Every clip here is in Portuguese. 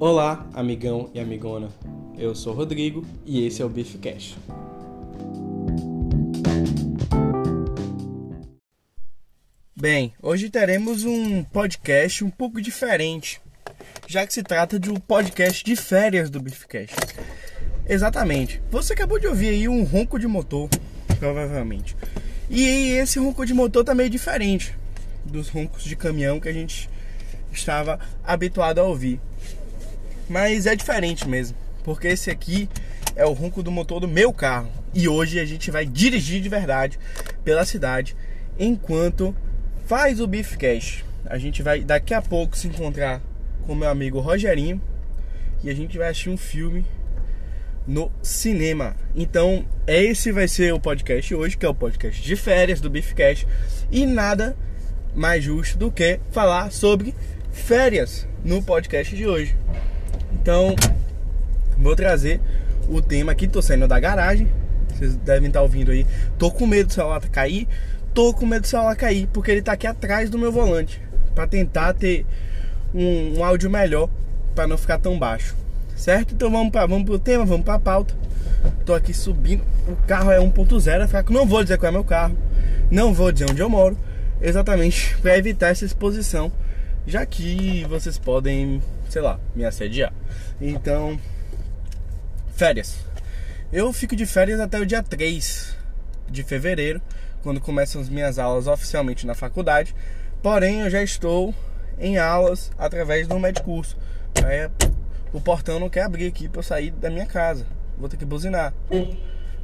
Olá, amigão e amigona. Eu sou Rodrigo e esse é o Beef Cash. Bem, hoje teremos um podcast um pouco diferente, já que se trata de um podcast de férias do Beefcast. Exatamente. Você acabou de ouvir aí um ronco de motor, provavelmente. E esse ronco de motor tá meio diferente dos roncos de caminhão que a gente estava habituado a ouvir. Mas é diferente mesmo, porque esse aqui é o ronco do motor do meu carro. E hoje a gente vai dirigir de verdade pela cidade enquanto faz o Beefcast. A gente vai daqui a pouco se encontrar com meu amigo Rogerinho e a gente vai assistir um filme no cinema. Então, esse vai ser o podcast hoje, que é o podcast de férias do Beefcast. E nada mais justo do que falar sobre férias no podcast de hoje. Então, vou trazer o tema aqui, tô saindo da garagem. Vocês devem estar ouvindo aí. Tô com medo do celular cair. Tô com medo do celular cair, porque ele tá aqui atrás do meu volante. para tentar ter um, um áudio melhor, para não ficar tão baixo. Certo? Então vamos para vamos pro tema, vamos pra pauta. Tô aqui subindo. O carro é 1.0, fraco. Não vou dizer qual é meu carro. Não vou dizer onde eu moro. Exatamente para evitar essa exposição. Já que vocês podem, sei lá, me assediar. Então, férias. Eu fico de férias até o dia 3 de fevereiro, quando começam as minhas aulas oficialmente na faculdade. Porém, eu já estou em aulas através do medicurso. Aí, o portão não quer abrir aqui para eu sair da minha casa. Vou ter que buzinar.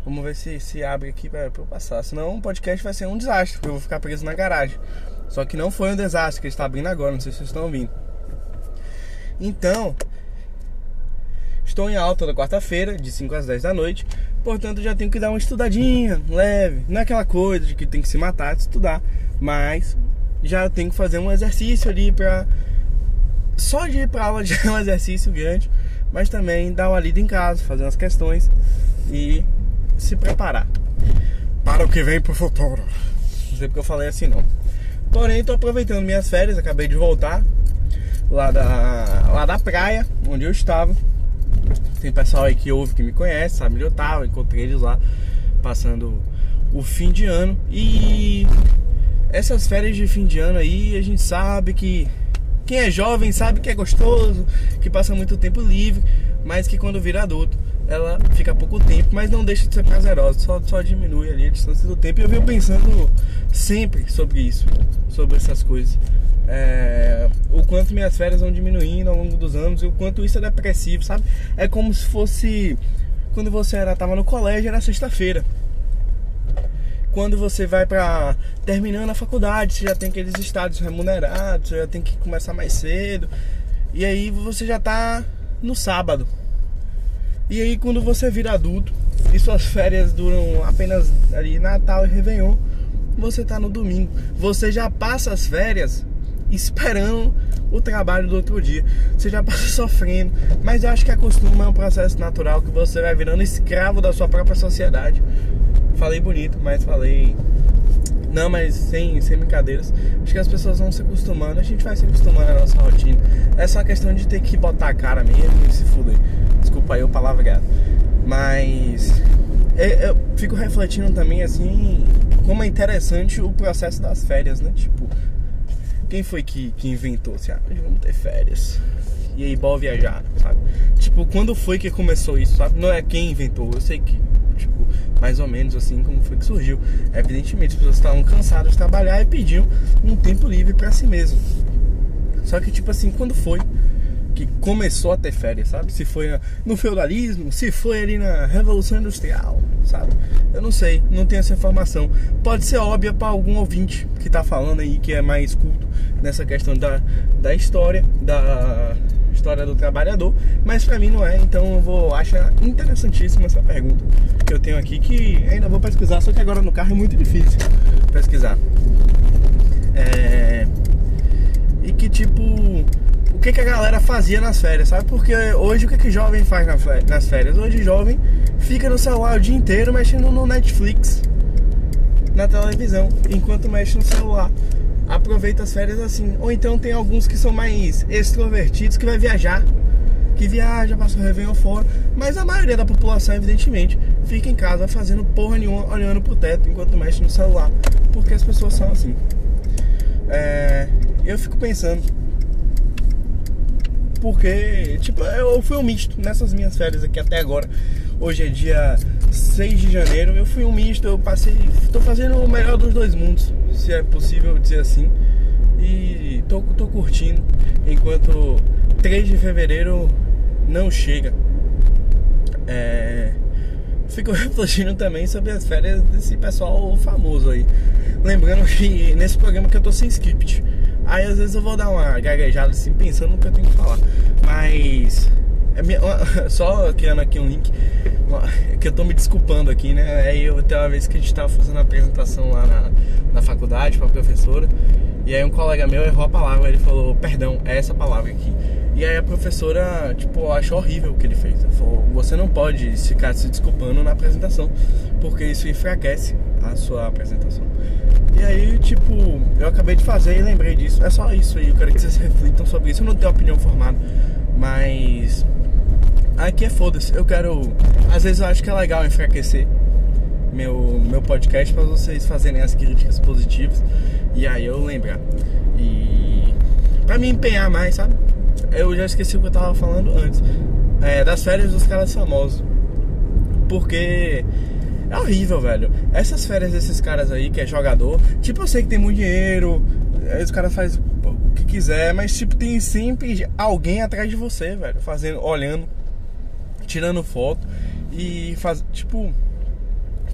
Vamos ver se, se abre aqui para eu passar. Senão o podcast vai ser um desastre, porque eu vou ficar preso na garagem. Só que não foi um desastre que está abrindo agora, não sei se vocês estão ouvindo. Então, em alta toda quarta-feira, de 5 às 10 da noite. Portanto, já tenho que dar uma estudadinha leve. Não é aquela coisa de que tem que se matar de estudar, mas já tenho que fazer um exercício ali para só de ir para aula já é um exercício grande, mas também dar uma lida em casa, fazer umas questões e se preparar para o que vem pro futuro. Não sei porque eu falei assim não. Porém, estou aproveitando minhas férias, acabei de voltar lá da, lá da praia, onde eu estava. Tem pessoal aí que ouve, que me conhece, sabe onde eu estava, encontrei eles lá passando o fim de ano. E essas férias de fim de ano aí, a gente sabe que quem é jovem sabe que é gostoso, que passa muito tempo livre, mas que quando vira adulto ela fica pouco tempo, mas não deixa de ser prazerosa, só, só diminui ali a distância do tempo. E eu venho pensando sempre sobre isso, sobre essas coisas. É, o quanto minhas férias vão diminuindo ao longo dos anos e o quanto isso é depressivo, sabe? É como se fosse quando você era tava no colégio, era sexta-feira. Quando você vai para terminando a faculdade, você já tem aqueles estádios remunerados, você já tem que começar mais cedo. E aí você já tá no sábado. E aí quando você vira adulto e suas férias duram apenas ali Natal e Réveillon, você tá no domingo. Você já passa as férias esperando o trabalho do outro dia. Você já passa sofrendo. Mas eu acho que acostuma é um processo natural que você vai virando escravo da sua própria sociedade. Falei bonito, mas falei. Não, mas sem, sem brincadeiras. Acho que as pessoas vão se acostumando, a gente vai se acostumando à nossa rotina. É só questão de ter que botar a cara mesmo e se fuder. Desculpa aí o palavreado. Mas é, eu fico refletindo também assim como é interessante o processo das férias, né? Tipo, quem foi que, que inventou assim, ah, vamos ter férias? E aí, bora viajar, sabe? Tipo, quando foi que começou isso, sabe? Não é quem inventou, eu sei que, tipo, mais ou menos assim como foi que surgiu. Evidentemente, as pessoas estavam cansadas de trabalhar e pediam um tempo livre para si mesmo. Só que, tipo assim, quando foi que começou a ter férias, sabe? Se foi no feudalismo, se foi ali na Revolução Industrial, sabe? Eu não sei, não tenho essa informação. Pode ser óbvia para algum ouvinte que tá falando aí que é mais culto nessa questão da, da história, da história do trabalhador, mas para mim não é, então eu vou achar interessantíssima essa pergunta que eu tenho aqui que ainda vou pesquisar, só que agora no carro é muito difícil pesquisar. É... E que tipo que, que a galera fazia nas férias, sabe? Porque hoje o que, que jovem faz nas férias? Hoje jovem fica no celular o dia inteiro mexendo no Netflix, na televisão, enquanto mexe no celular. Aproveita as férias assim. Ou então tem alguns que são mais extrovertidos que vai viajar. que viaja, passa o Réveillon fora, mas a maioria da população, evidentemente, fica em casa fazendo porra nenhuma, olhando pro teto enquanto mexe no celular, porque as pessoas são assim. É, eu fico pensando, porque, tipo, eu fui um misto nessas minhas férias aqui até agora. Hoje é dia 6 de janeiro, eu fui um misto, eu passei, tô fazendo o melhor dos dois mundos, se é possível dizer assim. E tô, tô curtindo, enquanto 3 de fevereiro não chega. É, fico refletindo também sobre as férias desse pessoal famoso aí. Lembrando que nesse programa que eu tô sem script. Aí às vezes eu vou dar uma gaguejada assim, pensando no que eu tenho que falar. Mas. É minha, só criando aqui um link, que eu tô me desculpando aqui, né? Aí eu até uma vez que a gente tava fazendo a apresentação lá na, na faculdade pra professora, e aí um colega meu errou a palavra, ele falou, perdão, é essa palavra aqui. E aí a professora, tipo, achou horrível o que ele fez. Ela falou, você não pode ficar se desculpando na apresentação, porque isso enfraquece a sua apresentação. E aí, tipo, eu acabei de fazer e lembrei disso. É só isso aí, eu quero que vocês reflitam sobre isso. Eu não tenho opinião formada, mas aqui é foda-se. Eu quero. Às vezes eu acho que é legal enfraquecer meu, meu podcast para vocês fazerem as críticas positivas e aí eu lembrar. E pra me empenhar mais, sabe? Eu já esqueci o que eu tava falando antes. É, das férias dos caras famosos. Porque é horrível, velho. Essas férias desses caras aí, que é jogador, tipo, eu sei que tem muito dinheiro, aí os caras fazem o que quiser, mas tipo, tem sempre alguém atrás de você, velho, fazendo, olhando, tirando foto e faz, tipo,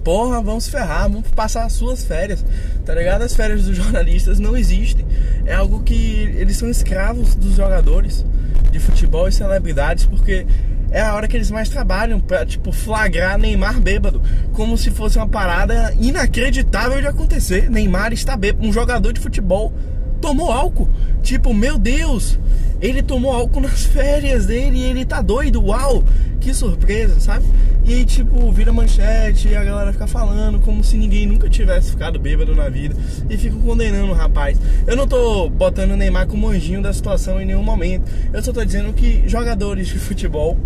porra, vamos se ferrar, vamos passar as suas férias, tá ligado? As férias dos jornalistas não existem. É algo que eles são escravos dos jogadores de futebol e celebridades, porque é a hora que eles mais trabalham pra, tipo, flagrar Neymar bêbado. Como se fosse uma parada inacreditável de acontecer. Neymar está bêbado. Um jogador de futebol tomou álcool. Tipo, meu Deus, ele tomou álcool nas férias dele e ele tá doido. Uau, que surpresa, sabe? E tipo, vira manchete e a galera fica falando como se ninguém nunca tivesse ficado bêbado na vida e ficam condenando o rapaz. Eu não tô botando o Neymar como anjinho da situação em nenhum momento. Eu só tô dizendo que jogadores de futebol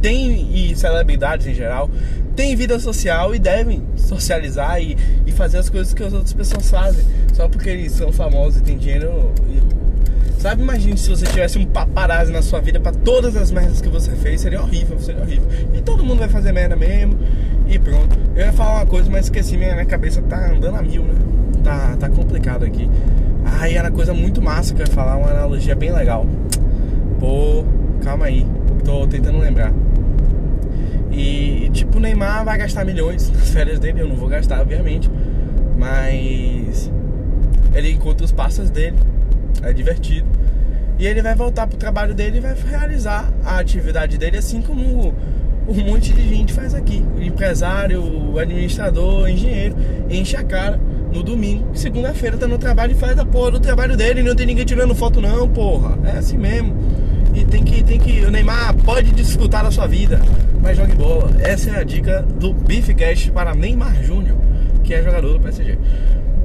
tem e celebridades em geral têm vida social e devem socializar e, e fazer as coisas que as outras pessoas fazem. Só porque eles são famosos e têm dinheiro sabe imagine se você tivesse um paparazzi na sua vida para todas as merdas que você fez seria horrível seria horrível. E todo mundo vai fazer merda mesmo e pronto. Eu ia falar uma coisa mas esqueci minha, minha cabeça tá andando a mil né? Tá tá complicado aqui. Ai era coisa muito massa que eu ia falar uma analogia bem legal. Pô calma aí tô tentando lembrar e tipo, o Neymar vai gastar milhões nas férias dele, eu não vou gastar, obviamente. Mas ele encontra os passos dele, é divertido. E ele vai voltar pro trabalho dele e vai realizar a atividade dele assim como um monte de gente faz aqui. O empresário, o administrador, o engenheiro, enche a cara no domingo. Segunda-feira tá no trabalho e faz a porra do trabalho dele. Não tem ninguém tirando foto, não, porra. É assim mesmo. E tem que, tem que. O Neymar pode desfrutar da sua vida, mas jogue bola. Essa é a dica do Beefcast para Neymar Júnior, que é jogador do PSG.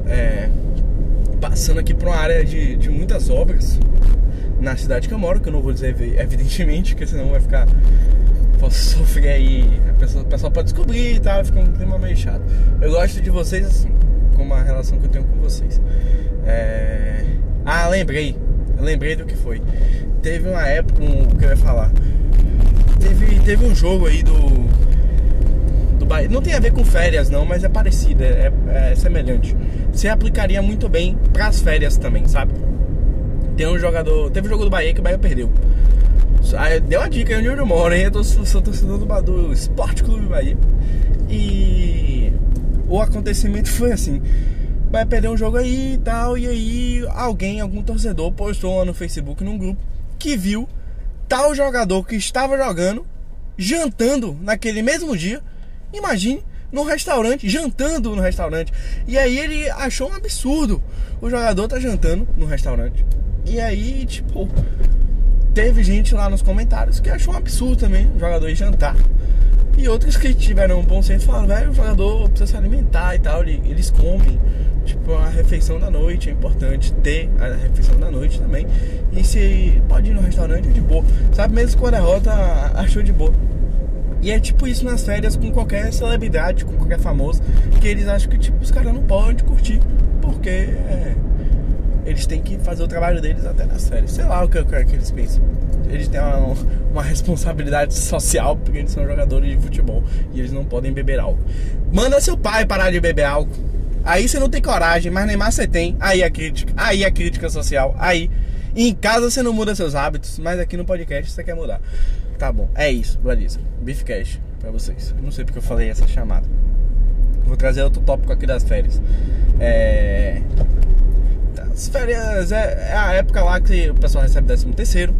É, passando aqui por uma área de, de muitas obras na cidade que eu moro, que eu não vou dizer evidentemente, porque senão vai ficar. Posso sofrer aí, a pessoa, o pessoal pode descobrir e tal, fica um clima meio chato. Eu gosto de vocês assim, como a relação que eu tenho com vocês. É... Ah, lembrei, lembrei do que foi teve uma época, um, que eu ia falar? Teve, teve um jogo aí do. do Bahia. Não tem a ver com férias, não, mas é parecido, é, é, é semelhante. Você aplicaria muito bem pras férias também, sabe? Tem um jogador. Teve um jogo do Bahia que o Bahia perdeu. Deu uma dica onde eu moro, hein? Eu sou torcedor do, do Esporte Clube Bahia. E o acontecimento foi assim vai perder um jogo aí e tal. E aí alguém, algum torcedor, postou lá no Facebook num grupo que viu tal jogador que estava jogando, jantando naquele mesmo dia. Imagine no restaurante, jantando no restaurante. E aí ele achou um absurdo. O jogador tá jantando no restaurante. E aí, tipo, teve gente lá nos comentários que achou um absurdo também o jogador ir jantar E outros que tiveram um bom senso falaram, velho, o jogador precisa se alimentar e tal, eles comem. Tipo, a refeição da noite é importante ter a refeição da noite também. E se pode ir no restaurante de boa. Sabe, mesmo com a derrota, achou de boa. E é tipo isso nas férias com qualquer celebridade, com qualquer famoso, que eles acham que tipo, os caras não podem curtir, porque é, eles têm que fazer o trabalho deles até nas férias. Sei lá o que quero que eles pensam. Eles têm uma, uma responsabilidade social porque eles são jogadores de futebol e eles não podem beber álcool. Manda seu pai parar de beber álcool. Aí você não tem coragem, mas Neymar você tem. Aí a crítica, aí a crítica social, aí. em casa você não muda seus hábitos, mas aqui no podcast você quer mudar. Tá bom, é isso, beleza. Beefcast pra vocês. Não sei porque eu falei essa chamada. Vou trazer outro tópico aqui das férias. É. As férias é, é a época lá que o pessoal recebe 13 terceiro.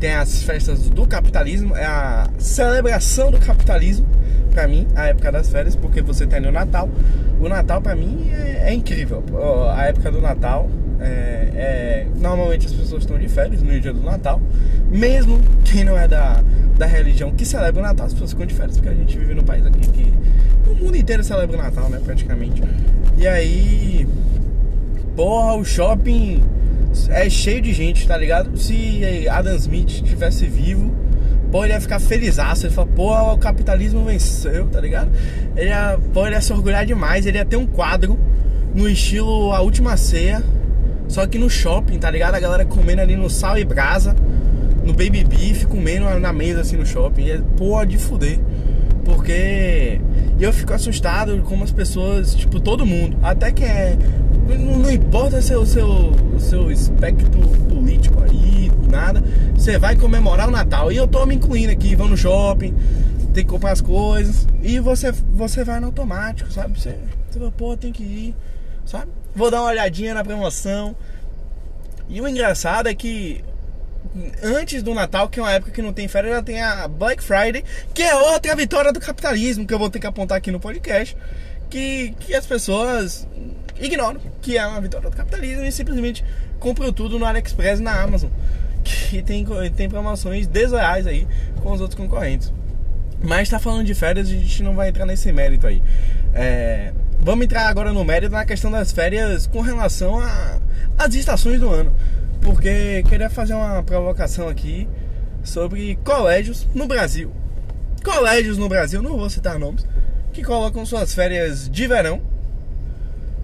Tem as festas do capitalismo, é a celebração do capitalismo para mim a época das férias, porque você tem o Natal. O Natal para mim é, é, incrível. A época do Natal é, é, normalmente as pessoas estão de férias no dia do Natal, mesmo quem não é da, da religião que celebra o Natal, as pessoas ficam de férias porque a gente vive num país aqui que o mundo inteiro celebra o Natal, né, praticamente. E aí, porra, o shopping é cheio de gente, tá ligado? Se Adam Smith estivesse vivo, pô, ele ia ficar felizaço. Ele fala, pô, o capitalismo venceu, tá ligado? Ele ia, pô, ele ia se orgulhar demais. Ele ia ter um quadro no estilo A Última Ceia, só que no shopping, tá ligado? A galera comendo ali no sal e brasa, no baby beef, comendo na mesa assim no shopping. E é, pô, de fuder. Porque eu fico assustado como as pessoas, tipo, todo mundo, até que é. Não, não importa seu, seu, seu espectro político aí, nada. Você vai comemorar o Natal. E eu tô me incluindo aqui, vão no shopping, tem que comprar as coisas. E você, você vai no automático, sabe? Você, você fala, pô, tem que ir, sabe? Vou dar uma olhadinha na promoção. E o engraçado é que antes do Natal, que é uma época que não tem férias, já tem a Black Friday, que é outra vitória do capitalismo, que eu vou ter que apontar aqui no podcast, que, que as pessoas ignoram que é uma vitória do capitalismo e simplesmente compram tudo no AliExpress e na Amazon, que tem, tem promoções desleais aí com os outros concorrentes. Mas está falando de férias, a gente não vai entrar nesse mérito aí. É, vamos entrar agora no mérito na questão das férias com relação às estações do ano porque queria fazer uma provocação aqui sobre colégios no Brasil. Colégios no Brasil, não vou citar nomes, que colocam suas férias de verão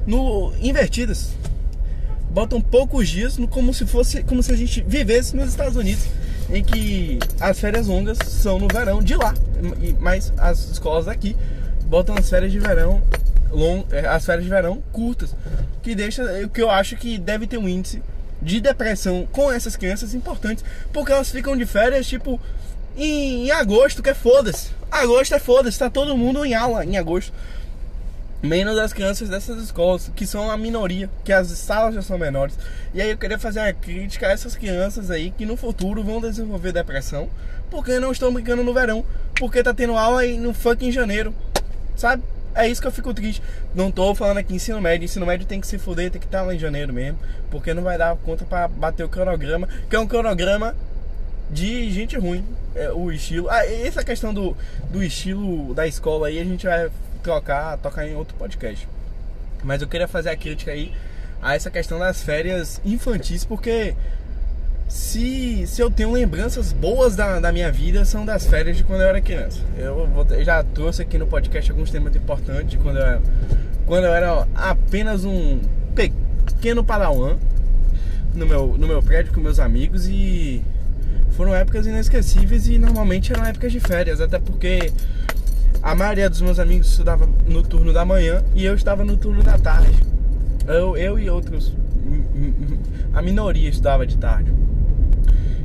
no invertidas. Botam poucos dias no, como se fosse como se a gente vivesse nos Estados Unidos, em que as férias longas são no verão de lá, mas as escolas daqui botam as férias de verão long, eh, as férias de verão curtas, que deixa o que eu acho que deve ter um índice de depressão com essas crianças importantes, porque elas ficam de férias, tipo, em, em agosto, que é foda-se. Agosto é foda-se, tá todo mundo em aula em agosto. Menos as crianças dessas escolas, que são a minoria, que as salas já são menores. E aí eu queria fazer uma crítica a essas crianças aí que no futuro vão desenvolver depressão, porque não estão brincando no verão, porque tá tendo aula aí no fucking janeiro, sabe? É isso que eu fico triste. Não tô falando aqui ensino médio. Ensino médio tem que se fuder, tem que estar lá em janeiro mesmo. Porque não vai dar conta para bater o cronograma. Que é um cronograma de gente ruim. É, o estilo. Ah, essa questão do, do estilo da escola aí a gente vai trocar, tocar em outro podcast. Mas eu queria fazer a crítica aí a essa questão das férias infantis, porque se, se eu tenho lembranças boas da, da minha vida, são das férias de quando eu era criança. Eu, vou, eu já trouxe aqui no podcast alguns temas importantes de quando eu era, quando eu era apenas um pequeno padawan no meu, no meu prédio com meus amigos e foram épocas inesquecíveis e normalmente eram épocas de férias, até porque a maioria dos meus amigos estudava no turno da manhã e eu estava no turno da tarde. Eu, eu e outros, a minoria estudava de tarde.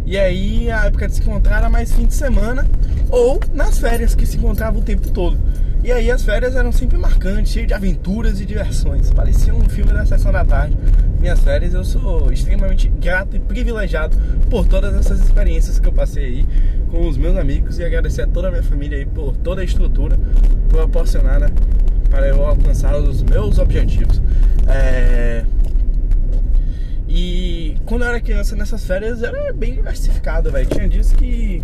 E aí a época de se encontrar era mais fim de semana ou nas férias que se encontrava o tempo todo. E aí as férias eram sempre marcantes, cheias de aventuras e diversões. Parecia um filme da sessão da tarde. Minhas férias eu sou extremamente grato e privilegiado por todas essas experiências que eu passei aí com os meus amigos e agradecer a toda a minha família aí por toda a estrutura proporcionada para eu alcançar os meus objetivos. É... E quando eu era criança nessas férias era bem diversificado, velho. Tinha dias que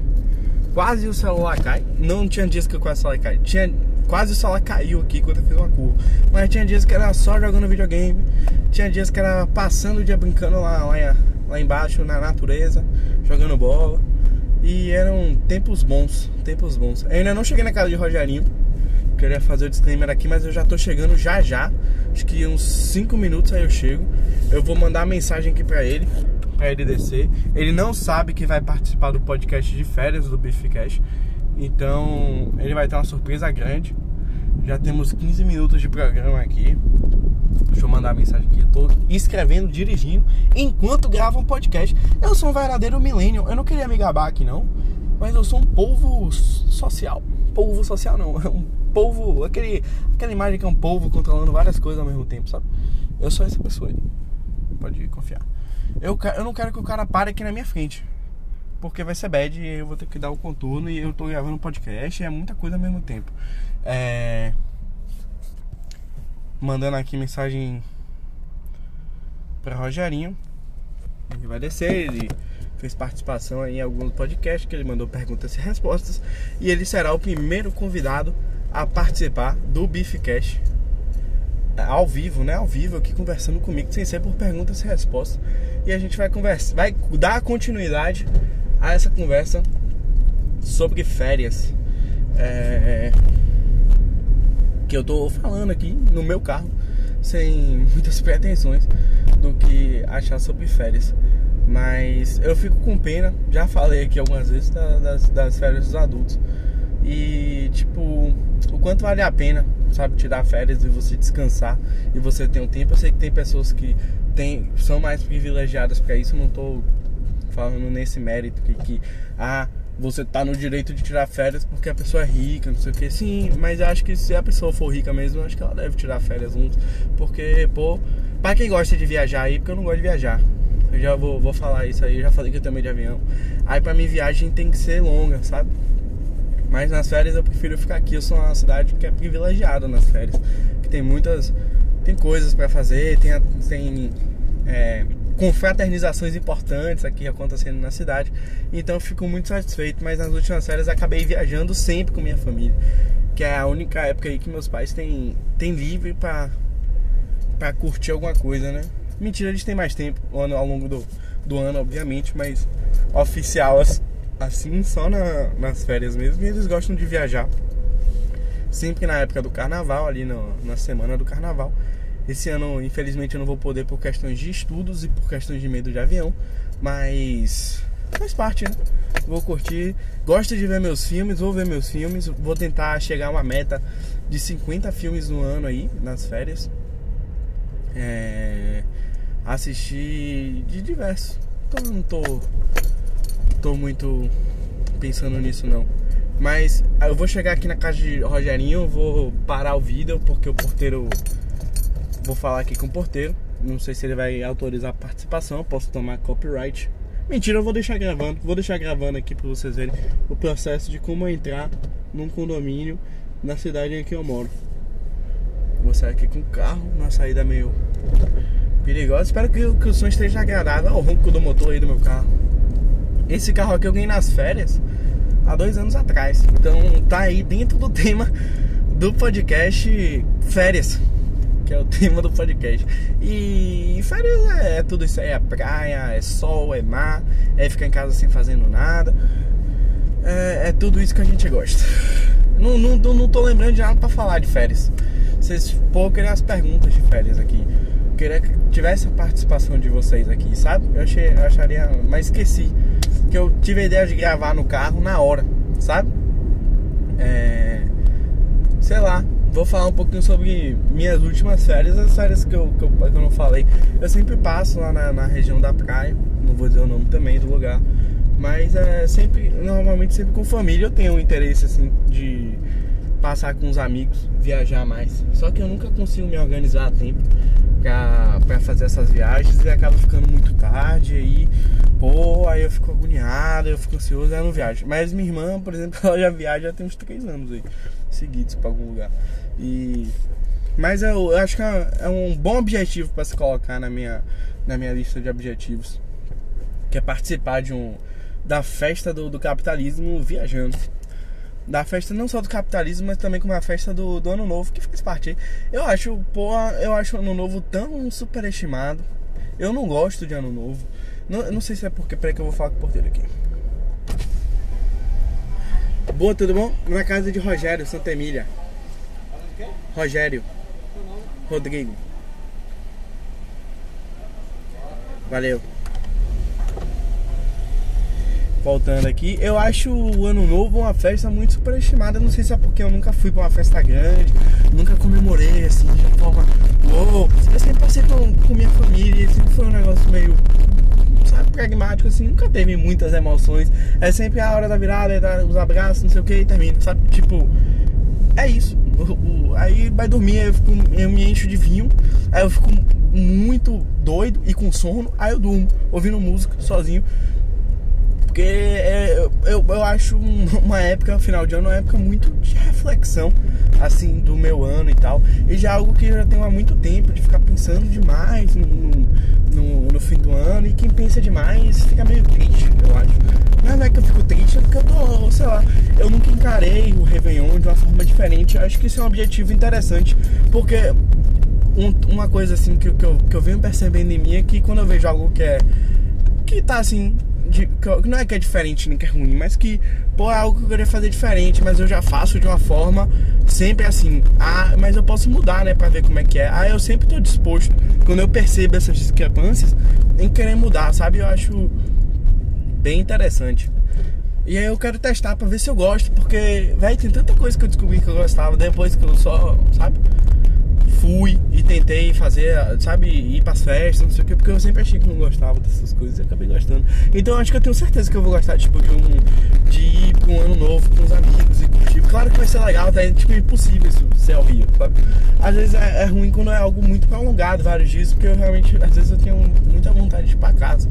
quase o celular cai. Não tinha dias que quase o celular cai. Tinha, quase o celular caiu aqui quando eu fiz uma curva. Mas tinha dias que era só jogando videogame. Tinha dias que era passando o dia brincando lá, lá, lá embaixo na natureza, jogando bola. E eram tempos bons, tempos bons. Eu ainda não cheguei na casa de Rogerinho. Queria fazer o disclaimer aqui, mas eu já tô chegando já já. Acho que uns 5 minutos aí eu chego. Eu vou mandar a mensagem aqui pra ele, pra ele descer. Ele não sabe que vai participar do podcast de férias do Beefcast. Então, ele vai ter uma surpresa grande. Já temos 15 minutos de programa aqui. Deixa eu mandar a mensagem aqui. Eu tô escrevendo, dirigindo, enquanto gravo um podcast. Eu sou um verdadeiro millennial. Eu não queria me gabar aqui, não. Mas eu sou um polvo social. Polvo social não. É um polvo. Aquele, aquela imagem que é um polvo controlando várias coisas ao mesmo tempo, sabe? Eu sou essa pessoa aí. Pode confiar. Eu, eu não quero que o cara pare aqui na minha frente. Porque vai ser bad e eu vou ter que dar o contorno e eu tô gravando um podcast e é muita coisa ao mesmo tempo. É mandando aqui mensagem para Rogerinho. Ele vai descer, ele fez participação aí em alguns podcasts que ele mandou perguntas e respostas e ele será o primeiro convidado a participar do Beefcast ao vivo, né? Ao vivo aqui conversando comigo, sem ser por perguntas e respostas. E a gente vai conversar, vai dar continuidade a essa conversa sobre férias. É, que eu tô falando aqui no meu carro, sem muitas pretensões do que achar sobre férias. Mas eu fico com pena, já falei aqui algumas vezes das, das férias dos adultos. E tipo, o quanto vale a pena, sabe, tirar férias e você descansar e você ter um tempo. Eu sei que tem pessoas que tem, são mais privilegiadas para isso, não tô falando nesse mérito que, que ah, você tá no direito de tirar férias porque a pessoa é rica, não sei o que. Sim, mas acho que se a pessoa for rica mesmo, acho que ela deve tirar férias juntos. Porque, pô, pra quem gosta de viajar aí, porque eu não gosto de viajar. Eu já vou, vou falar isso aí, eu já falei que eu também de avião. Aí pra mim viagem tem que ser longa, sabe? Mas nas férias eu prefiro ficar aqui. Eu sou uma cidade que é privilegiada nas férias. Que tem muitas. Tem coisas para fazer, tem, tem é, confraternizações importantes aqui acontecendo na cidade. Então fico muito satisfeito, mas nas últimas férias acabei viajando sempre com minha família, que é a única época aí que meus pais têm, têm livre para para curtir alguma coisa, né? Mentira, eles têm mais tempo ao longo do, do ano, obviamente, mas oficial assim só na, nas férias mesmo, e eles gostam de viajar. Sempre na época do carnaval, ali no, na semana do carnaval. Esse ano, infelizmente, eu não vou poder por questões de estudos e por questões de medo de avião, mas faz parte, né? Vou curtir. Gosto de ver meus filmes, vou ver meus filmes. Vou tentar chegar a uma meta de 50 filmes no ano aí, nas férias. É... Assistir de diversos. Então não tô, tô muito pensando nisso não. Mas eu vou chegar aqui na casa de Rogerinho, vou parar o vídeo porque o porteiro Vou falar aqui com o porteiro. Não sei se ele vai autorizar a participação. posso tomar copyright. Mentira, eu vou deixar gravando. Vou deixar gravando aqui para vocês verem o processo de como entrar num condomínio na cidade em que eu moro. Vou sair aqui com o carro, uma saída meio perigosa. Espero que, que o som esteja agradável. Olha o ronco do motor aí do meu carro. Esse carro aqui eu ganhei nas férias há dois anos atrás. Então tá aí dentro do tema do podcast Férias que é o tema do podcast. E férias é, é tudo isso aí, é praia, é sol, é mar, é ficar em casa sem fazendo nada. É, é tudo isso que a gente gosta. Não, não, não tô lembrando de nada pra falar de férias. Vocês, queria as perguntas de férias aqui. Queria que tivesse a participação de vocês aqui, sabe? Eu, achei, eu acharia. Mas esqueci. Que eu tive a ideia de gravar no carro na hora, sabe? É. Sei lá vou falar um pouquinho sobre minhas últimas férias, as férias que eu, que eu, que eu não falei. Eu sempre passo lá na, na, região da praia, não vou dizer o nome também do lugar, mas é sempre, normalmente sempre com família eu tenho um interesse assim de passar com os amigos, viajar mais. Só que eu nunca consigo me organizar a tempo pra, fazer essas viagens e acaba ficando muito tarde aí, pô, aí eu fico agoniado, eu fico ansioso, aí eu não viajo. Mas minha irmã, por exemplo, ela já viaja tem uns três anos aí, seguidos pra algum lugar. E mas eu, eu acho que é, é um bom objetivo para se colocar na minha, na minha lista de objetivos, que é participar de um da festa do, do capitalismo viajando. Da festa não só do capitalismo, mas também como a festa do, do ano novo, que faz parte. Eu acho, pô, eu acho o ano novo tão superestimado. Eu não gosto de ano novo. Não, não sei se é porque. Peraí que eu vou falar com o porteiro aqui. Boa, tudo bom? Na casa de Rogério, Santa Emília. Rogério. Rodrigo. Valeu. Voltando aqui, eu acho o Ano Novo uma festa muito superestimada. Não sei se é porque eu nunca fui pra uma festa grande, nunca comemorei assim de forma. Uou! Eu sempre passei com, com minha família, sempre foi um negócio meio. Sabe, pragmático assim, nunca teve muitas emoções. É sempre a hora da virada, é dar os abraços, não sei o que e termina, sabe? Tipo, é isso. Aí vai dormir, eu, fico, eu me encho de vinho, aí eu fico muito doido e com sono, aí eu durmo, ouvindo música sozinho. Porque é, eu, eu, acho um- uma época, final de ano, uma época muito de reflexão, assim, do meu ano e tal. E já é algo que eu já tenho há muito tempo, de ficar pensando demais no, no, no fim do ano. E quem pensa demais fica meio triste, eu acho. Não é que eu fico triste, é porque eu tô, sei lá, eu nunca encarei o Réveillon de uma forma diferente. Eu acho que isso é um objetivo interessante, porque um- uma coisa assim que, que, eu, que eu venho percebendo em mim é que quando eu vejo algo que é que tá assim, que não é que é diferente nem que é ruim, mas que, pô, é algo que eu queria fazer diferente, mas eu já faço de uma forma sempre assim, ah, mas eu posso mudar, né, pra ver como é que é. Ah, eu sempre tô disposto, quando eu percebo essas discrepâncias, em querer mudar, sabe? Eu acho bem interessante. E aí eu quero testar pra ver se eu gosto, porque, velho, tem tanta coisa que eu descobri que eu gostava depois que eu só, sabe? Fui e tentei fazer, sabe, ir pras festas, não sei o que, porque eu sempre achei que não gostava dessas coisas e acabei gostando. Então acho que eu tenho certeza que eu vou gostar, tipo, de um. de ir pra um ano novo com os amigos e curtir. Claro que vai ser legal, tá? É tipo impossível isso ser horrível, sabe? Às vezes é, é ruim quando é algo muito prolongado, vários dias, porque eu realmente, às vezes eu tenho muita vontade de ir pra casa.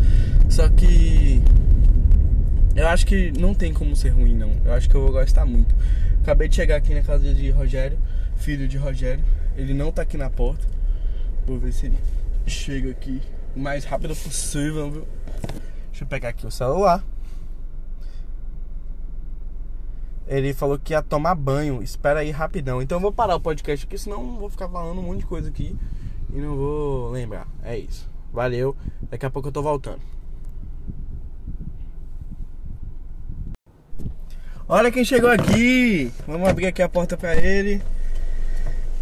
Só que. Eu acho que não tem como ser ruim, não. Eu acho que eu vou gostar muito. Acabei de chegar aqui na casa de Rogério, filho de Rogério. Ele não tá aqui na porta. Vou ver se ele chega aqui o mais rápido possível, viu? Deixa eu pegar aqui o celular. Ele falou que ia tomar banho. Espera aí rapidão. Então eu vou parar o podcast aqui, senão eu vou ficar falando um monte de coisa aqui e não vou lembrar. É isso. Valeu. Daqui a pouco eu tô voltando. Olha quem chegou aqui! Vamos abrir aqui a porta pra ele.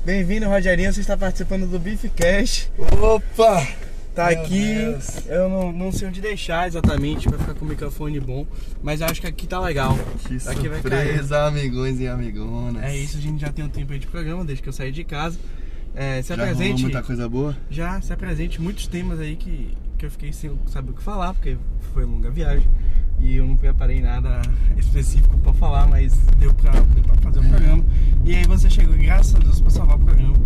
Bem-vindo, Rogerinho. Você está participando do Beefcast. Opa! Tá Meu aqui. Deus. Eu não, não sei onde deixar exatamente pra ficar com o microfone bom, mas acho que aqui tá legal. Que Aqui vai cair. surpresa, amigões e amigonas. É isso, a gente já tem um tempo aí de programa, desde que eu saí de casa. É, se Já apresente. muita coisa boa? Já se apresente muitos temas aí que, que eu fiquei sem saber o que falar, porque foi longa viagem. E eu não preparei nada específico pra falar, mas deu pra, deu pra fazer o programa. E aí você chegou, graças a Deus, pra salvar o programa.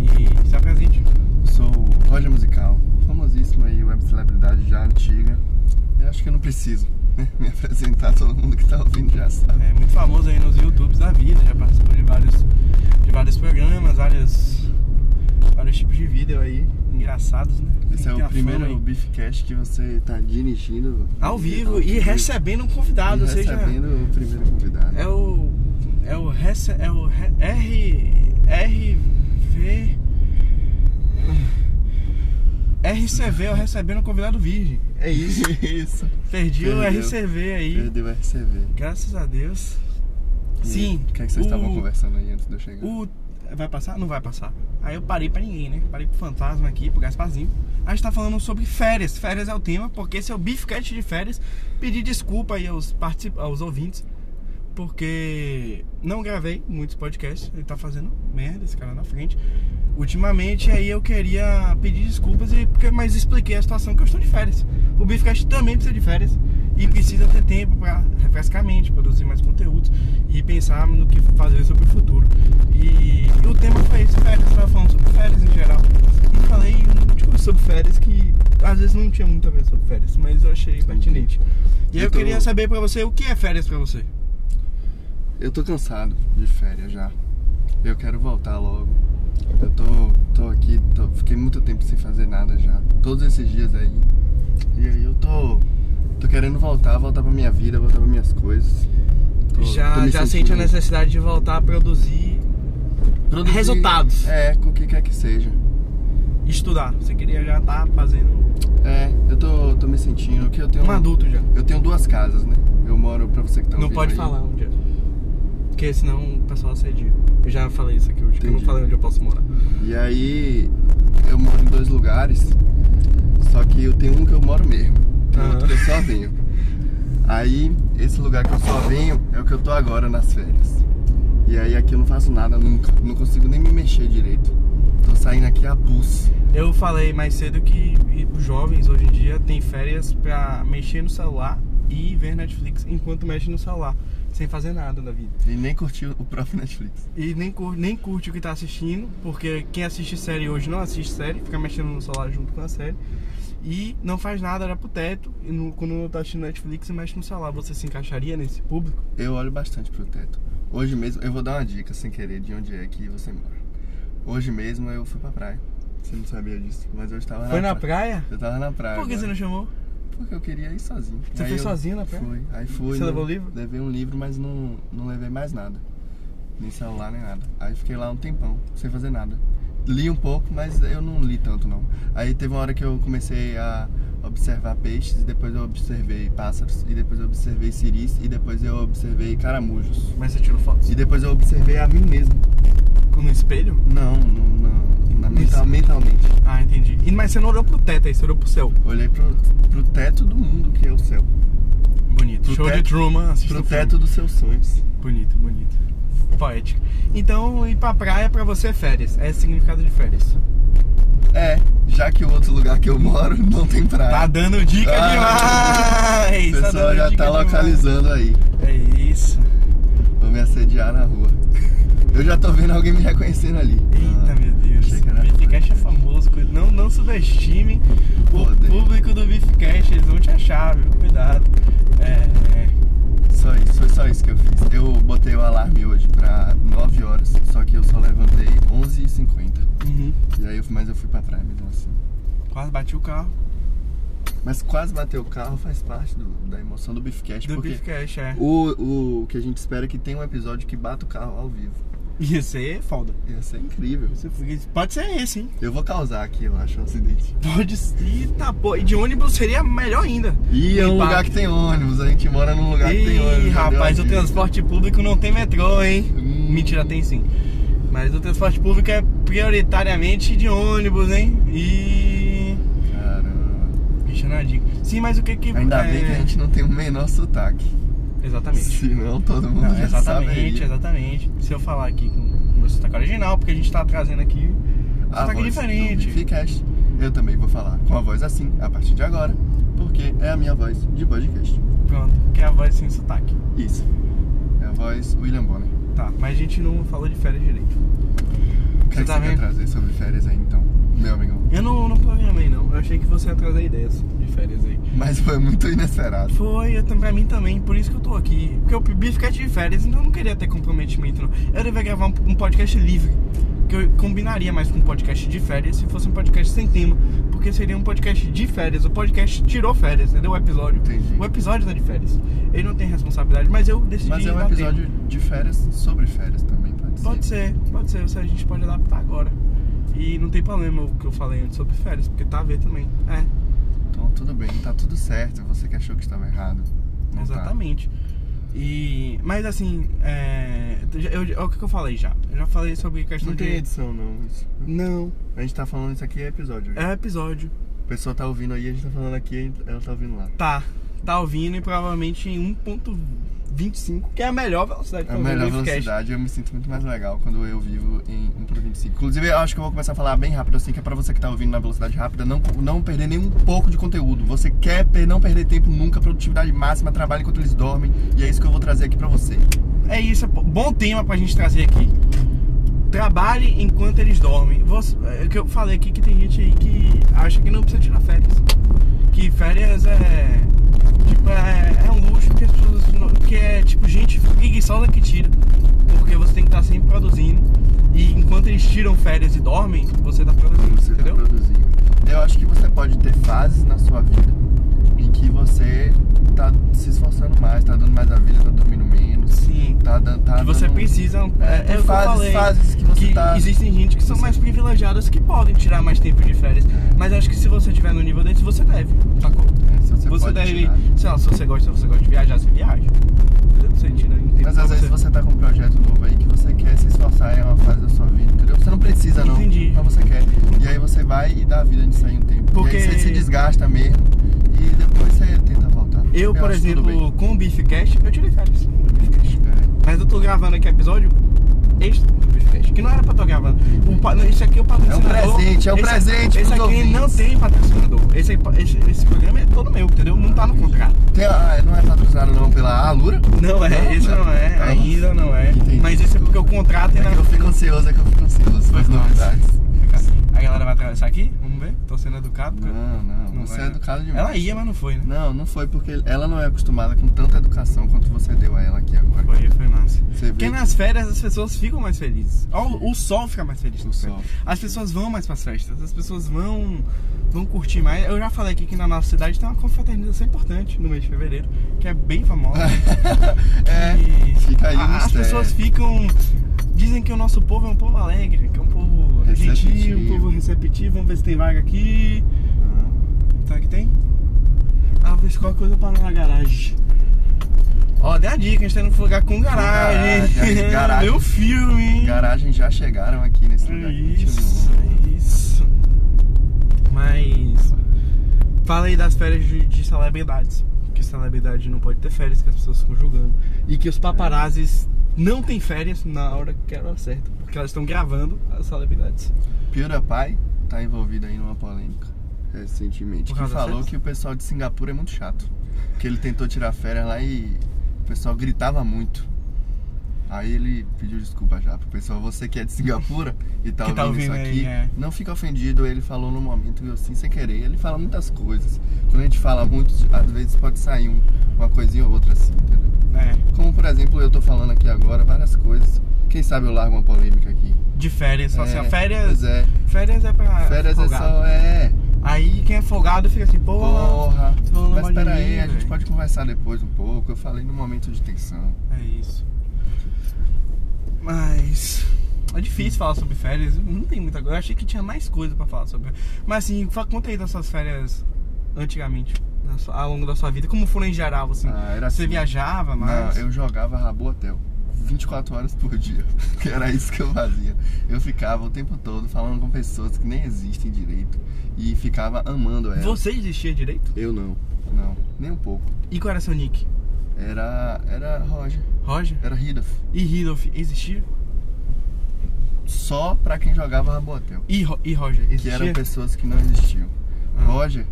E se apresente. Sou o Roger Musical, famosíssimo aí, web celebridade já antiga. Eu acho que eu não preciso né, me apresentar, todo mundo que tá ouvindo já sabe. É muito famoso aí nos YouTubes da vida, já participou de vários, de vários programas, vários, vários tipos de vídeo aí, engraçados, né? Esse é o primeiro. Beefcast que você tá dirigindo. Ao vivo e recebendo um convidado, e ou seja, recebendo o primeiro convidado. é o. É o. rece- É o re- R. RV. RCV, é o recebendo um convidado virgem. É isso. Isso. Perdi o Perdeu. RCV aí. Perdeu o RCV. Graças a Deus. E Sim. O que é que vocês o- estavam conversando aí antes de eu chegar? O. Vai passar? Não vai passar. Aí eu parei pra ninguém, né? Parei pro fantasma aqui, pro Gasparzinho. A gente tá falando sobre férias. Férias é o tema, porque esse é o Beefcast de férias. Pedir desculpa aí aos, particip... aos ouvintes, porque não gravei muitos podcasts. Ele tá fazendo merda, esse cara na frente. Ultimamente, aí eu queria pedir desculpas, e mas expliquei a situação que eu estou de férias. O Beefcast também precisa de férias e precisa ter tempo para refrescar a mente, produzir mais conteúdos e pensar no que fazer sobre o futuro. E, e o tema foi esse, férias, estava falando sobre férias em geral. E falei um monte de coisa sobre férias que às vezes não tinha muito a ver sobre férias, mas eu achei pertinente. E eu Eu tô- queria saber pra você o que é férias pra você. Eu tô cansado de férias já. Eu quero voltar logo. Eu tô, tô aqui, tô- fiquei muito tempo sem fazer nada já. Todos esses dias aí. E aí eu tô Tô querendo voltar, voltar pra minha vida, voltar pra minhas coisas. Tô- tô já me já sente a necessidade de voltar a produzir, Produzir- resultados. É, com o que quer que seja. estudar. Você queria já estar fazendo É, eu tô, tô me sentindo que eu tenho. um adulto já. Eu tenho duas casas, né? Eu moro, pra você que tá Não pode aí, falar onde é. Porque senão o pessoal assedia. Eu já falei isso aqui hoje, que eu não falei onde eu posso morar. E aí, eu moro em dois lugares, só que eu tenho um que eu moro mesmo, tem outro que eu só venho. Aí, esse lugar que eu só venho é o que eu tô agora nas férias. E aí aqui eu não faço nada nunca, não consigo nem me mexer direito. Tô saindo aqui a pulso. Eu falei mais cedo que os jovens hoje em dia têm férias pra mexer no celular e ver Netflix enquanto mexe no celular, sem fazer nada da vida. E nem curtiu o próprio Netflix. E nem, cur- nem curte o que tá assistindo, porque quem assiste série hoje não assiste série, fica mexendo no celular junto com a série. E não faz nada, olha pro teto, e no- quando tá assistindo Netflix e mexe no celular. Você se encaixaria nesse público? Eu olho bastante pro teto. Hoje mesmo, eu vou dar uma dica sem querer de onde é que você mora. Hoje mesmo eu fui pra praia. Você não sabia disso, mas eu estava Foi na praia. praia? Eu tava na praia. Por que você agora. não chamou? Porque eu queria ir sozinho. Você Aí foi sozinho na praia? Fui. Aí fui. Você não- levou o livro? Levei um livro, mas não, não levei mais nada. Nem celular, nem nada. Aí fiquei lá um tempão, sem fazer nada. Li um pouco, mas eu não li tanto não. Aí teve uma hora que eu comecei a observar peixes, e depois eu observei pássaros, e depois eu observei ciris, e depois eu observei caramujos. Mas você tirou fotos? E depois eu observei a mim mesmo. No espelho? Não, no- na mental- mentalmente. Ah, entendi. E, mas você não olhou pro teto aí, você olhou pro céu. Olhei pro, pro teto do mundo, que é o céu. Bonito. Pro Show de teto- Truman, assista Pro teto dos seus sonhos. Bonito, bonito. Poético. Então, ir pra praia pra você é férias. É o significado de férias. É, já que o outro lugar que eu moro não tem praia. Tá dando dica Ah, demais! O Tá pessoal dando já tá demais. localizando aí. É isso. Vou me assediar na rua. Eu já tô vendo alguém me reconhecendo ali. Eita, Ah, meu Deus. Beefcast é famoso. Não, não subestime o Poder. público do Beefcast. Eles vão te achar, viu? Cuidado. É, é. Só isso, foi só isso que eu fiz. Eu botei o alarme hoje pra 9 horas, só que eu só levantei 11h50. Uhum. E aí eu, mas eu fui pra praia mesmo assim. Quase bati o carro Mas quase bater o carro faz parte do- da emoção do Beefcast, do Beefcast, é. o, o que a gente espera é que tenha um episódio que bata o carro ao vivo. Ia ser foda. Ia ser incrível. Ia ser- Pode ser esse, hein? Eu vou causar aqui, eu acho, um acidente. Pode ser. Eita, pô. E de ônibus seria melhor ainda. E é um lugar que tem ônibus, a gente mora num lugar que tem ônibus. Rapaz, o transporte público não tem metrô, hein? Hum. Mentira, tem sim. Mas o transporte público é prioritariamente de ônibus, hein? E. Caramba. Bicha na dica. Sim, mas o que que. Ainda é... bem que a gente não tem o menor sotaque. Exatamente. Senão todo mundo Não, já exatamente, saberia. exatamente. Se eu falar aqui com o meu sotaque original, porque a gente tá trazendo aqui um A sotaque voz diferente. do Beefcast. Eu também vou falar com a voz assim, a partir de agora. Porque é a minha voz de podcast. Pronto, que é a voz sem sotaque. Isso. É a voz William Bonner. Tá, mas a gente não falou de férias direito. O que, Você é que tá você quer vendo? trazer sobre férias aí então, meu amigo? Eu não, não programei, não. Eu achei que você ia trazer ideias de férias aí. Mas foi muito inesperado. Foi, eu, pra mim também, por isso que eu tô aqui. Porque o Bificast de férias, então eu não queria ter comprometimento, não. Eu devia gravar um, um podcast livre. Que eu combinaria mais com um podcast de férias se fosse um podcast sem tema. Porque seria um podcast de férias. O podcast tirou férias, entendeu? O episódio. Entendi. O episódio tá de férias. Ele não tem responsabilidade, mas eu decidi. Mas é um episódio tempo. de férias sobre férias também, pode ser. Pode ser, pode ser. Isso a gente pode adaptar agora. E não tem problema o que eu falei antes sobre férias, porque tá a ver também. É. Então tudo bem, tá tudo certo. Você que achou que estava errado. Não tá. Exatamente. E, mas assim, é, eu, eu- é o que eu falei já. Eu já falei sobre questão Não de. tem edição não. Isso. Não, A gente tá falando isso aqui é episódio. é episódio. A pessoa tá ouvindo aí, a gente tá falando aqui, ela tá ouvindo lá. Tá, tá ouvindo e provavelmente em 1.25, que é a melhor velocidade É a melhor velocidade, eu me sinto muito mais legal quando eu vivo em 1.25. Inclusive, eu acho que eu vou começar a falar bem rápido assim, que é pra você que tá ouvindo na velocidade rápida, não, não perder nem um pouco de conteúdo. Você quer per- não perder tempo nunca, produtividade máxima, trabalho enquanto eles dormem, e é isso que eu vou trazer aqui pra você. É isso, é bo- bom tema pra gente trazer aqui. Trabalhe enquanto eles dormem. Você, é que eu falei aqui que tem gente aí que acha que não precisa tirar férias. Que férias é. Tipo, é, é um luxo que as pessoas. Que é tipo gente preguiçosa que tira. Porque você tem que estar sempre produzindo. E enquanto eles tiram férias e dormem, você tá produzindo. Você tá entendeu? Tá produzindo. Eu acho que você pode ter fases na sua vida em que você tá se esforçando mais, tá dando mais a vida, tá dando que você precisa. É, É, é, que eu fases- falei. fases que você tá- Existem gente que são mais privilegiadas que podem tirar mais tempo de férias. É. Mas eu acho que se você estiver no nível deles, você deve. Sacou? É, você, Você, deve. tirar. Sei lá, se você gosta, se você gosta de viajar, você viaja. Você tira Mas às vezes você tá com um projeto novo aí que você quer se esforçar em uma fase da sua vida, entendeu? Você não precisa não, Entendi. mas você quer. E aí você vai e dá a vida nisso aí um tempo. Porque- E aí você se desgasta mesmo e depois você tenta voltar. Eu, por tudo bem. exemplo, com o Beefcast, eu tirei férias do Beefcast. É. Mas eu tô gravando aqui episódio extra do Beefcast, que não era pra tô gravando. Não, Isso aqui é o patrocinador. É um presente, é um Esse- presente Esse aqui ouvintes. não tem patrocinador. Esse, esse, esse programa é todo meu, entendeu? Não tá no contrato. Tem a- não é patrocinado não pela Alura? Não é, Não, esse não é, não. ainda não é. Entendi, Mas esse é porque o contrato É ainda que eu fico ansioso, é que eu fico ansioso com as novidades. A galera vai atravessar aqui? Ver? Tô sendo educado. porque- Não, não, Não você vai, é educado demais. Ela ia, mas não foi, né? Não, não foi porque ela não é acostumada com tanta educação quanto você deu a ela aqui agora. Foi, foi massa. Você vê Porque que- nas férias as pessoas ficam mais felizes. O, o sol fica mais feliz. O nas sol. As pessoas vão mais pras festas. As pessoas vão, vão curtir mais. Eu já falei aqui que na nossa cidade tem uma confraternização importante no mês de fevereiro, que é bem famosa. É, E fica aí a- As pessoas ficam. Dizem que o nosso povo é um povo alegre, povo Receptivo. povo receptivo. Vamos ver se tem vaga aqui. Não. Será que tem? Ah, vou ver se qualquer coisa para na garagem. Ó, dei a dica, a gente tá indo lugar com garagem. garagem, garagem. Meu filme, hein? Garagens já chegaram aqui nesse É lugar. Isso, é isso. Mas. Fala aí das férias de, de celebridades. Que celebridade não pode ter férias, que as pessoas ficam julgando. E que os paparazzis não têm férias na hora que a hora certa. Porque elas estão gravando as celebridades. PewDiePie tá envolvido aí numa polêmica recentemente. Que falou que o pessoal de Singapura é muito chato. Que ele tentou tirar férias lá e o pessoal gritava muito. Aí ele pediu desculpa já pro pessoal, você que é de Singapura e tá, ouvindo, tá ouvindo isso aí, aqui, é. não fica ofendido, ele falou no momento assim, sem querer. Ele fala muitas coisas. Quando a gente fala muito, às vezes pode sair um- uma coisinha ou outra assim, entendeu? É. Como por exemplo, eu tô falando aqui agora várias coisas. Quem sabe eu largo uma polêmica aqui. De férias, só assim, a férias. Pois é. Férias é pra. Férias é folgado. só. É. Aí quem é folgado fica assim, porra. Porra. Mas mal de pera aí, mim, a gente velho. pode conversar depois um pouco. Eu falei no momento de tensão. É isso. Mas. É difícil falar sobre férias, não tem muita coisa. Eu achei que tinha mais coisa pra falar sobre. Mas assim, conta aí das suas férias antigamente, sua- ao longo da sua vida. Como foram em geral, assim? Ah, era Você assim. viajava mais? Não, eu jogava Rabo Hotel. 24 horas por dia. Que era isso que eu fazia. Eu ficava o tempo todo falando com pessoas que nem existem direito. E ficava amando elas. Você existia direito? Eu não. Não. Nem um pouco. E qual era seu nick? Era. Era Roger. Roger? Era Ridolf. E Rudolph existia? Só pra quem jogava Rabo Hotel. E, Ro- e Roger Que existia? eram pessoas que não existiam. Ah. Roger.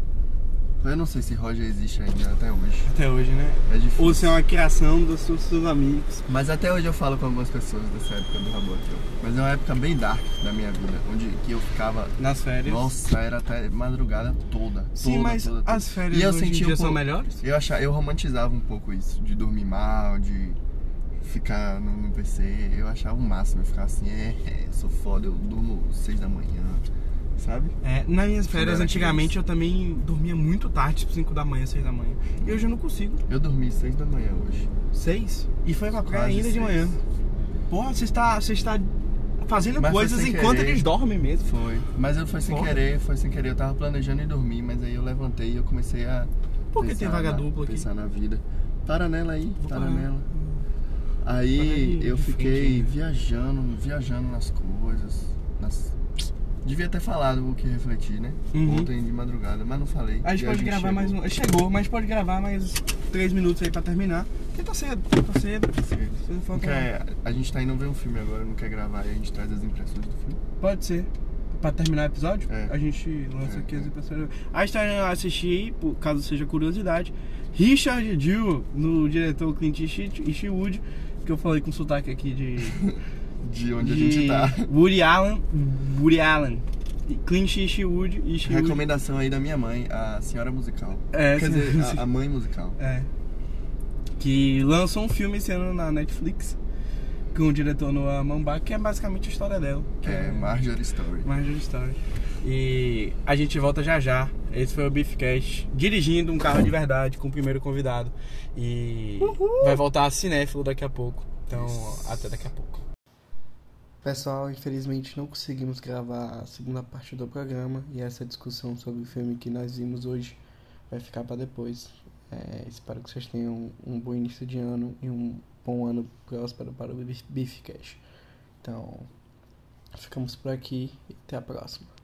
Eu não sei se Roger existe ainda até hoje. Até hoje, né? É difícil. Ou se é uma criação dos seus, seus amigos. Mas até hoje eu falo com algumas pessoas dessa época do Rabo Hotel. Mas é uma época bem dark da minha vida. Onde que eu ficava. Nas férias. Nossa, era até madrugada toda. Sim, toda, mas toda, toda. as férias E eu sentia um são pouco- melhores? Eu achava, eu romantizava um pouco isso, de dormir mal, de ficar no, no PC. Eu achava o máximo, eu ficava assim, é, é, sou foda, eu durmo seis da manhã, sabe? É, nas minhas férias, antigamente, eu também dormia muito tarde, tipo 5 da manhã, 6 da manhã. E hoje eu não consigo. Eu dormi seis da manhã hoje. 6? E foi pra praia Quase ainda de seis. manhã. Porra, você está, você está fazendo Mas coisas enquanto querer. eles dormem mesmo. Foi. Mas eu foi sem Porra. querer, foi sem querer. Eu tava planejando ir dormir, mas aí eu levantei e eu comecei a. Por que pensar tem vaga na- dupla aqui? Pensar na vida. Para nela aí, Vou para parar. nela. Aí de- eu de frente fiquei viajando, viajando nas coisas. Nas... Devia ter falado o que refleti, né? Uhum. Ontem de madrugada, mas não falei. A gente pode gravar chegou. mais um. Chegou, mas pode gravar mais 3 minutos aí pra terminar. Porque tá cedo, tá cedo. Cedo. Não falta- Não quer- a gente tá indo ver um filme agora, não quer gravar e a gente traz as impressões do filme. Pode ser. Pra terminar o episódio, É. a gente lança É, aqui é. as impressões. A gente tá indo assistir aí, por caso seja curiosidade, Richard Dill, no diretor Clint Eastwood, que eu falei com sotaque aqui de. De onde de a gente tá. Woody Allen. Woody Allen. Clint Eastwood. Eastwood. Recomendação aí da minha mãe, a senhora musical. É, Quer dizer, a, a mãe musical. É. Que lançou um filme esse ano na Netflix com o diretor Noah Baumbach, que é basicamente a história dela. Que É, Marjorie Story. Marjorie Story. E a gente volta já já. Esse foi o Beefcast, dirigindo um carro de verdade com o primeiro convidado. E vai voltar a cinéfilo daqui a pouco. Então, até daqui a pouco. Pessoal, infelizmente não conseguimos gravar a segunda parte do programa e essa discussão sobre o filme que nós vimos hoje vai ficar para depois. É, espero que vocês tenham um bom início de ano e um bom ano próspero para o Beefcast. Então, ficamos por aqui e até a próxima.